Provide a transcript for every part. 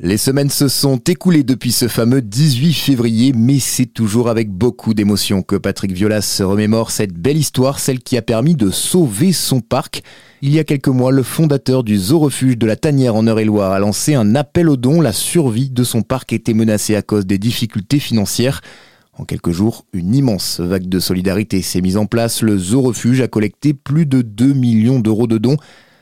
Les semaines se sont écoulées depuis ce fameux 18 février, mais c'est toujours avec beaucoup d'émotion que Patrick Violas se remémore cette belle histoire, celle qui a permis de sauver son parc. Il y a quelques mois, le fondateur du zoo-refuge de la Tanière en Eure-et-Loire a lancé un appel aux dons. La survie de son parc était menacée à cause des difficultés financières. En quelques jours, une immense vague de solidarité s'est mise en place. Le zoo-refuge a collecté plus de 2 millions d'euros de dons.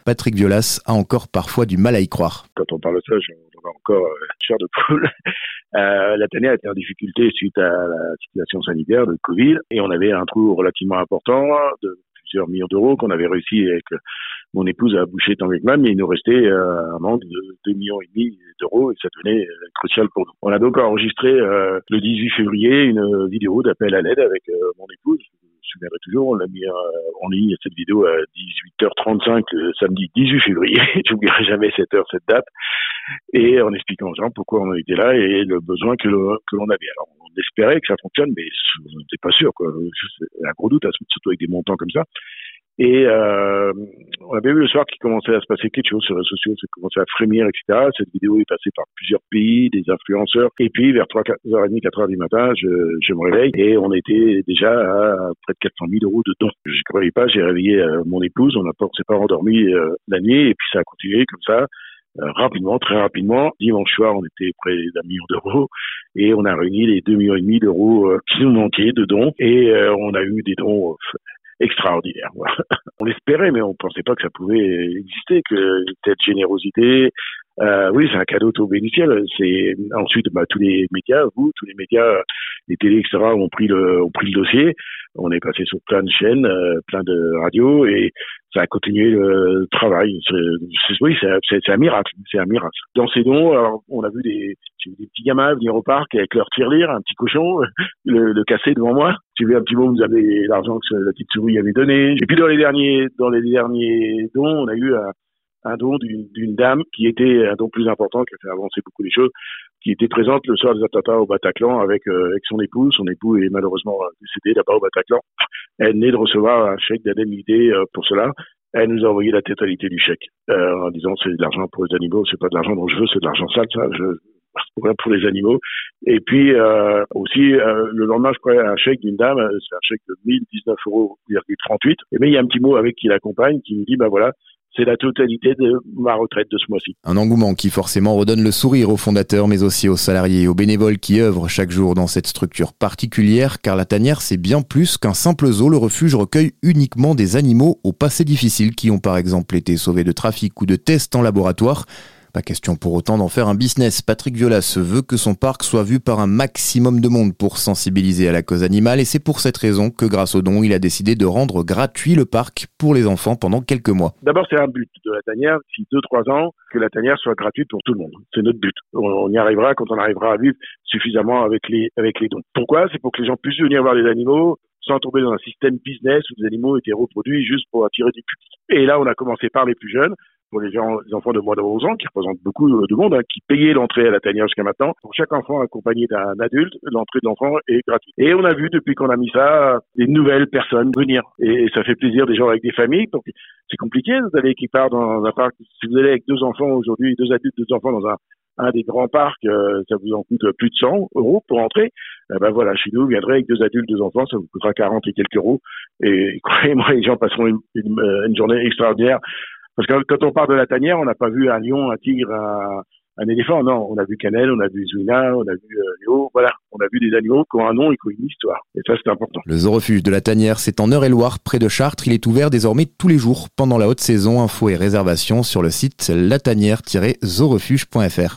Patrick Violas a encore parfois du mal à y croire. Quand on parle de ça, on a encore euh, chair de poule. Euh, la Tanière était en difficulté suite à la situation sanitaire de Covid et on avait un trou relativement important de plusieurs millions d'euros qu'on avait réussi avec mon épouse à boucher tant mal, mais il nous restait euh, un manque de 2 millions et demi d'euros et ça devenait euh, crucial pour nous. On a donc enregistré le 18 février une vidéo d'appel à l'aide avec mon épouse souviendrai toujours, on l'a mis en ligne cette vidéo à 18h35 le samedi 18 février. J'oublierai jamais cette heure, cette date. Et en expliquant aux gens pourquoi on était là et le besoin que, l'on avait. Alors, on espérait que ça fonctionne, mais on n'était pas sûr, quoi. Un gros doute, surtout avec des montants comme ça. Et euh, on avait vu le soir qu'il commençait à se passer quelque chose sur les réseaux sociaux, ça commençait à frémir, etc. Cette vidéo est passée par plusieurs pays, des influenceurs. Et puis, vers 3, 4h30, 4h du matin, je, je me réveille et on était déjà à près de 400 000 euros de dons. Je ne croyais pas, j'ai réveillé euh, mon épouse, on pas, s'est pas endormi euh, la nuit et puis ça a continué comme ça. Euh, rapidement, très rapidement. Dimanche soir, on était près d'un million d'euros et on a réuni les deux millions et demi d'euros qui nous manquaient de dons et on a eu des dons extraordinaire. on l'espérait, mais on pensait pas que ça pouvait exister, que cette générosité. Euh, oui, c'est un cadeau bénéficiel. C'est ensuite bah, tous les médias, vous, tous les médias, les télés, etc. ont pris le ont pris le dossier. On est passé sur plein de chaînes, euh, plein de radios, et ça a continué le travail. C'est, oui, c'est, un miracle, c'est un miracle. Dans ces dons, alors, on a vu des, des petits gamins venir au parc avec leur tirelire, un petit cochon, le, le casser devant moi. J'ai vu un petit mot, vous avez l'argent que la petite souris avait donné. Et puis dans les derniers, dans les derniers dons, on a eu un, un don d'une dame qui était un don plus important, qui a fait avancer beaucoup les choses, qui était présente le soir des attentats au Bataclan avec, euh, avec son époux. Son époux est malheureusement décédé là-bas au Bataclan. Elle venait de recevoir un chèque d'indemnité euh, pour cela. Elle nous a envoyé la totalité du chèque euh, en disant c'est de l'argent pour les animaux, c'est pas de l'argent dont je veux, c'est de l'argent sale, ça. Je, pour les animaux. Et puis euh, aussi, euh, le lendemain, je crois un chèque d'une dame, c'est un chèque de 1019 euros, 38. Et mais il y a un petit mot avec qui l'accompagne qui me dit, bah voilà, c'est la totalité de ma retraite de ce mois-ci. Un engouement qui forcément redonne le sourire aux fondateurs, mais aussi aux salariés et aux bénévoles qui œuvrent chaque jour dans cette structure particulière, car la tanière, c'est bien plus qu'un simple zoo. Le refuge recueille uniquement des animaux au passé difficile qui ont par exemple été sauvés de trafic ou de tests en laboratoire. Pas question pour autant d'en faire un business. Patrick Violas veut que son parc soit vu par un maximum de monde pour sensibiliser à la cause animale et c'est pour cette raison que grâce au don, il a décidé de rendre gratuit le parc pour les enfants pendant quelques mois. D'abord, c'est un but de la tanière, si 2-3 ans, que la tanière soit gratuite pour tout le monde. C'est notre but. On y arrivera quand on arrivera à vivre suffisamment avec les, avec les dons. Pourquoi? C'est pour que les gens puissent venir voir les animaux, sans tomber dans un système business où les animaux étaient reproduits juste pour attirer du public. Et là, on a commencé par les plus jeunes pour les, gens, les enfants de moins de 11 ans, qui représentent beaucoup de monde, hein, qui payaient l'entrée à la tanière jusqu'à maintenant. Pour chaque enfant accompagné d'un adulte, l'entrée de l'enfant est gratuite. Et on a vu depuis qu'on a mis ça, des nouvelles personnes venir. Et ça fait plaisir des gens avec des familles. Donc c'est compliqué d'aller quelque part dans un parc. Si vous allez avec deux enfants aujourd'hui, deux adultes, deux enfants dans un un des grands parcs, euh, ça vous en coûte plus de 100 euros pour entrer. Eh ben voilà, chez nous, vous viendrez avec deux adultes, deux enfants, ça vous coûtera 40 et quelques euros. Et croyez-moi, les gens passeront une, une journée extraordinaire parce que quand on parle de la tanière, on n'a pas vu un lion, un tigre, un, éléphant. Non, on a vu Canel, on a vu Zouina, on a vu euh, Léo. Voilà, on a vu des animaux qui ont un nom et qui ont une histoire. Et ça, c'est important. Le zoo-refuge de la tanière, c'est en Eure-et-Loire, près de Chartres. Il est ouvert désormais tous les jours pendant la haute saison. Infos et réservations sur le site latanière-zoorefuge.fr.